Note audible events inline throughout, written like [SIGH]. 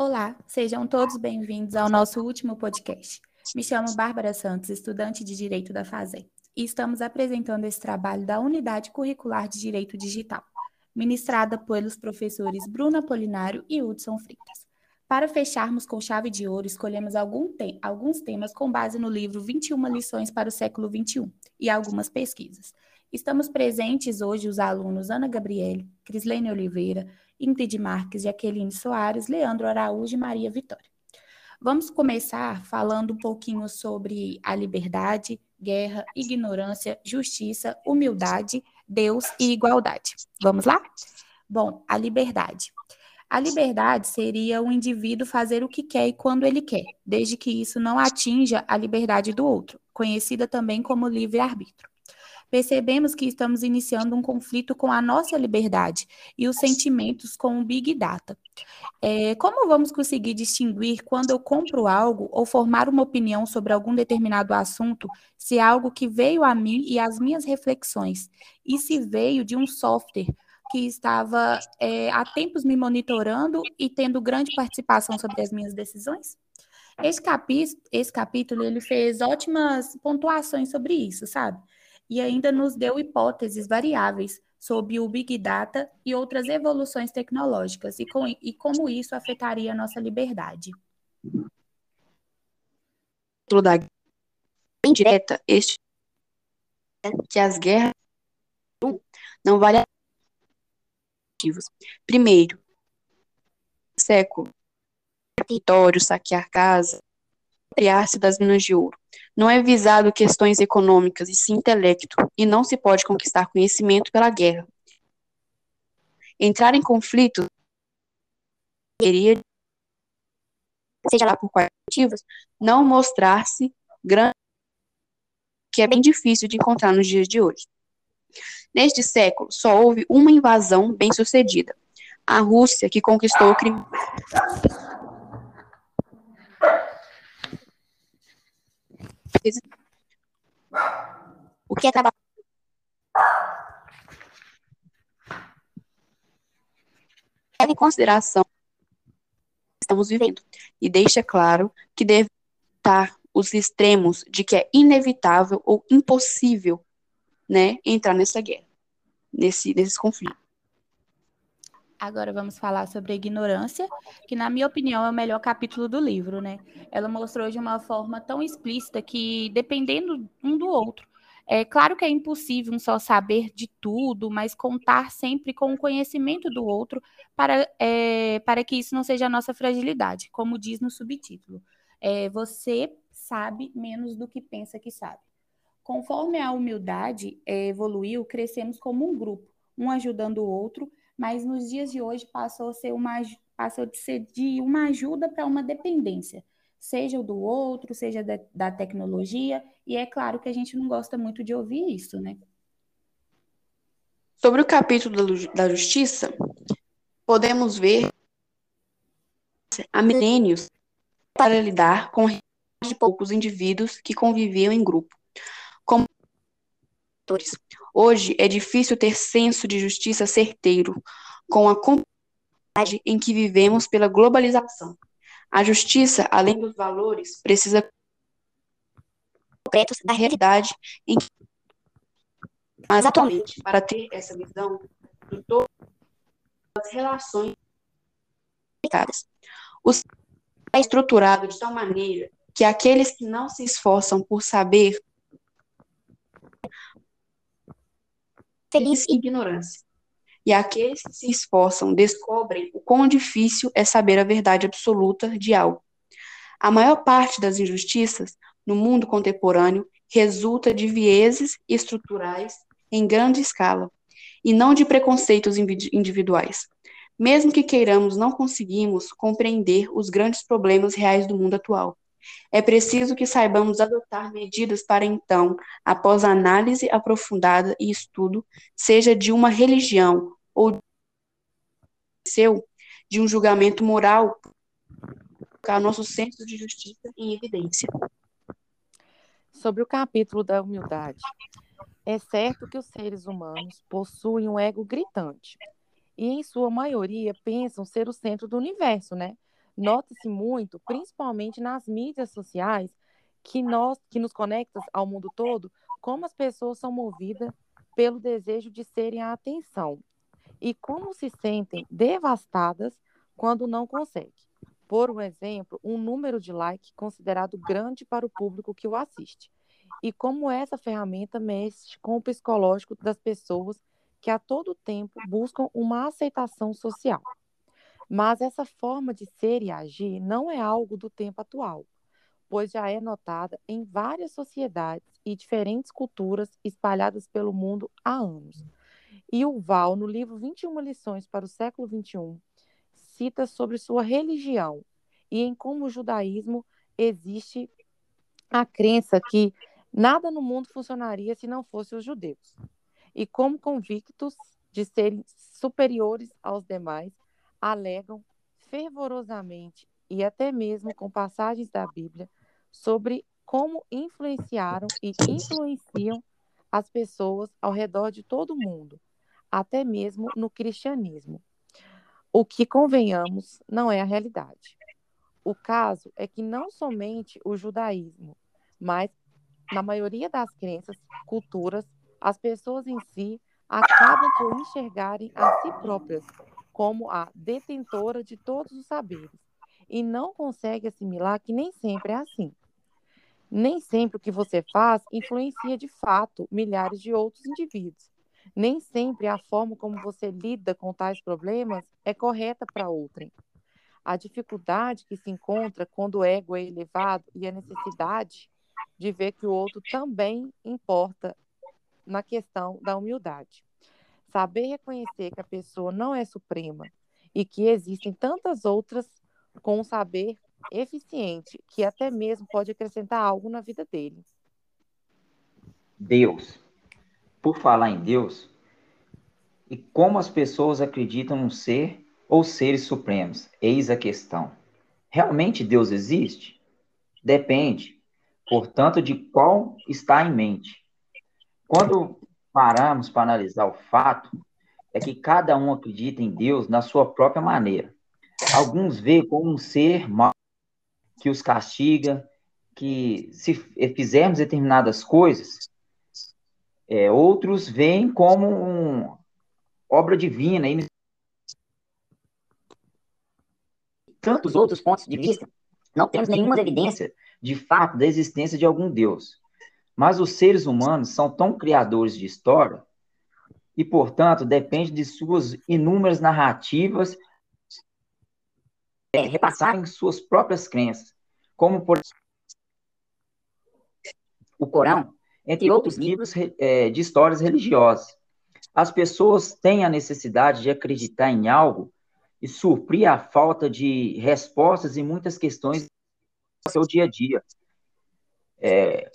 Olá, sejam todos bem-vindos ao nosso último podcast. Me chamo Bárbara Santos, estudante de Direito da FASEM, e estamos apresentando esse trabalho da Unidade Curricular de Direito Digital, ministrada pelos professores Bruna Polinário e Hudson Freitas. Para fecharmos com chave de ouro, escolhemos te alguns temas com base no livro 21 lições para o século XXI e algumas pesquisas. Estamos presentes hoje os alunos Ana Gabriele, Crislene Oliveira, Ingrid Marques, Jaqueline Soares, Leandro Araújo e Maria Vitória. Vamos começar falando um pouquinho sobre a liberdade, guerra, ignorância, justiça, humildade, Deus e igualdade. Vamos lá? Bom, a liberdade. A liberdade seria o indivíduo fazer o que quer e quando ele quer, desde que isso não atinja a liberdade do outro, conhecida também como livre-arbítrio. Percebemos que estamos iniciando um conflito com a nossa liberdade e os sentimentos com o Big Data. É, como vamos conseguir distinguir quando eu compro algo ou formar uma opinião sobre algum determinado assunto, se é algo que veio a mim e às minhas reflexões, e se veio de um software que estava é, há tempos me monitorando e tendo grande participação sobre as minhas decisões? Esse, capi esse capítulo ele fez ótimas pontuações sobre isso, sabe? E ainda nos deu hipóteses variáveis sobre o Big Data e outras evoluções tecnológicas e, com, e como isso afetaria a nossa liberdade. Da indireta, este que as guerras não valem motivos. Primeiro, século, território, saquear casa, apropriar-se das minas de ouro. Não é visado questões econômicas, e sim intelecto, e não se pode conquistar conhecimento pela guerra. Entrar em conflito seja lá por quais motivos, não mostrar-se grande, que é bem difícil de encontrar nos dias de hoje. Neste século, só houve uma invasão bem-sucedida. A Rússia, que conquistou o Crimea. O que é trabalho? Leve em consideração que estamos vivendo e deixa claro que deve estar os extremos de que é inevitável ou impossível né, entrar nessa guerra, nesse, nesse conflito. Agora vamos falar sobre a ignorância, que na minha opinião é o melhor capítulo do livro, né? Ela mostrou de uma forma tão explícita que dependendo um do outro. É claro que é impossível um só saber de tudo, mas contar sempre com o conhecimento do outro para, é, para que isso não seja a nossa fragilidade, como diz no subtítulo. É, você sabe menos do que pensa que sabe. Conforme a humildade é, evoluiu, crescemos como um grupo, um ajudando o outro mas nos dias de hoje passou a ser uma passou de ser de uma ajuda para uma dependência, seja do outro, seja da, da tecnologia, e é claro que a gente não gosta muito de ouvir isso, né? Sobre o capítulo da justiça, podemos ver há milênios para lidar com de poucos indivíduos que conviviam em grupo, como Hoje é difícil ter senso de justiça certeiro com a complexidade em que vivemos pela globalização. A justiça, além dos valores, precisa concretos da realidade em que mas atualmente, para ter essa visão de todas as relações o é estruturado de tal maneira que aqueles que não se esforçam por saber feliz ignorância. E aqueles que se esforçam descobrem o quão difícil é saber a verdade absoluta de algo. A maior parte das injustiças no mundo contemporâneo resulta de vieses estruturais em grande escala e não de preconceitos individuais. Mesmo que queiramos, não conseguimos compreender os grandes problemas reais do mundo atual. É preciso que saibamos adotar medidas para então, após análise aprofundada e estudo, seja de uma religião ou seu, de um julgamento moral, colocar nosso senso de justiça em evidência. Sobre o capítulo da humildade, é certo que os seres humanos possuem um ego gritante e, em sua maioria, pensam ser o centro do universo, né? Nota-se muito, principalmente nas mídias sociais, que nós que nos conectam ao mundo todo, como as pessoas são movidas pelo desejo de serem a atenção e como se sentem devastadas quando não conseguem. Por um exemplo, um número de like considerado grande para o público que o assiste. E como essa ferramenta mexe com o psicológico das pessoas que a todo tempo buscam uma aceitação social. Mas essa forma de ser e agir não é algo do tempo atual, pois já é notada em várias sociedades e diferentes culturas espalhadas pelo mundo há anos. E o Val, no livro 21 lições para o século XXI, cita sobre sua religião e em como o judaísmo existe a crença que nada no mundo funcionaria se não fossem os judeus. E como convictos de serem superiores aos demais, alegam fervorosamente e até mesmo com passagens da Bíblia sobre como influenciaram e influenciam as pessoas ao redor de todo o mundo, até mesmo no cristianismo. O que, convenhamos, não é a realidade. O caso é que não somente o judaísmo, mas na maioria das crenças, culturas, as pessoas em si acabam por enxergarem a si próprias como a detentora de todos os saberes e não consegue assimilar que nem sempre é assim. Nem sempre o que você faz influencia de fato milhares de outros indivíduos. Nem sempre a forma como você lida com tais problemas é correta para outrem. A dificuldade que se encontra quando o ego é elevado e a necessidade de ver que o outro também importa na questão da humildade. Saber reconhecer que a pessoa não é suprema e que existem tantas outras com um saber eficiente que até mesmo pode acrescentar algo na vida dele. Deus. Por falar em Deus, e como as pessoas acreditam no ser ou seres supremos, eis a questão. Realmente Deus existe? Depende, portanto, de qual está em mente. Quando paramos para analisar o fato, é que cada um acredita em Deus na sua própria maneira. Alguns veem como um ser mau que os castiga, que se fizermos determinadas coisas, é, outros veem como uma obra divina. E tantos outros pontos de vista, não temos nenhuma evidência de fato da existência de algum Deus. Mas os seres humanos são tão criadores de história e, portanto, depende de suas inúmeras narrativas é, repassarem suas próprias crenças, como, por o Corão, entre outros livros é, de histórias religiosas. As pessoas têm a necessidade de acreditar em algo e suprir a falta de respostas em muitas questões do seu dia a dia. É,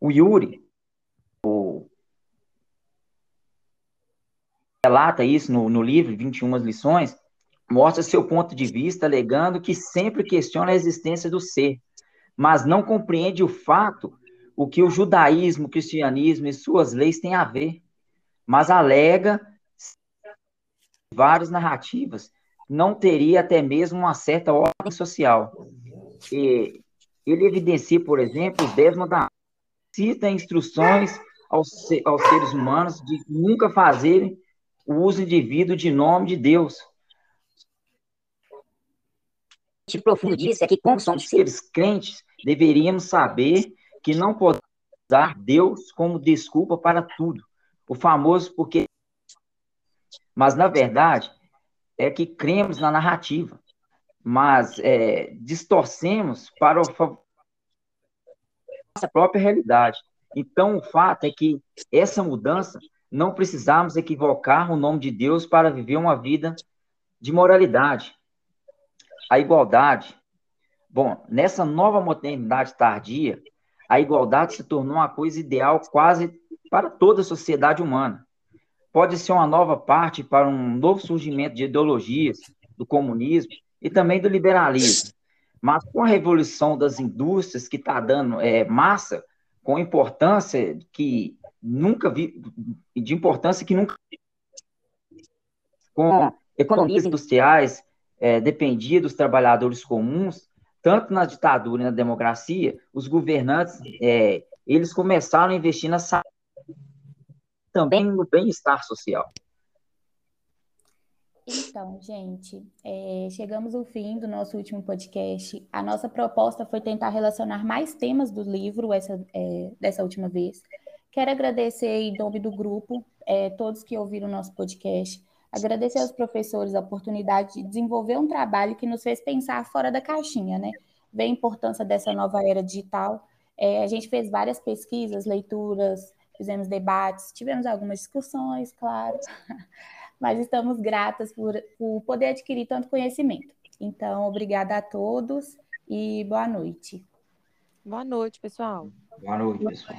o Yuri, o, relata isso no, no livro 21 lições, mostra seu ponto de vista, alegando que sempre questiona a existência do ser, mas não compreende o fato, o que o judaísmo, o cristianismo e suas leis têm a ver, mas alega várias narrativas, não teria até mesmo uma certa ordem social. E ele evidencia, por exemplo, os dez mandamentos, cita instruções aos, aos seres humanos de nunca fazerem o uso indevido de nome de Deus, profundo disso é que, como somos seres crentes, deveríamos saber que não podemos usar Deus como desculpa para tudo. O famoso porque. Mas, na verdade, é que cremos na narrativa, mas é, distorcemos para a nossa própria realidade. Então, o fato é que essa mudança não precisamos equivocar o nome de Deus para viver uma vida de moralidade, a igualdade. Bom, nessa nova modernidade tardia, a igualdade se tornou uma coisa ideal quase para toda a sociedade humana. Pode ser uma nova parte para um novo surgimento de ideologias, do comunismo e também do liberalismo. Mas com a revolução das indústrias que está dando é, massa, com importância que nunca vi, de importância que nunca com economias industriais, é, dependia dos trabalhadores comuns, tanto na ditadura e na democracia, os governantes, é, eles começaram a investir na saúde, também no bem-estar social. Então, gente, é, chegamos ao fim do nosso último podcast. A nossa proposta foi tentar relacionar mais temas do livro essa, é, dessa última vez. Quero agradecer em nome do grupo, é, todos que ouviram o nosso podcast. Agradecer aos professores a oportunidade de desenvolver um trabalho que nos fez pensar fora da caixinha, né? Ver a importância dessa nova era digital. É, a gente fez várias pesquisas, leituras, fizemos debates, tivemos algumas discussões, claro. [LAUGHS] mas estamos gratas por, por poder adquirir tanto conhecimento. Então, obrigada a todos e boa noite. Boa noite, pessoal. Boa noite, pessoal.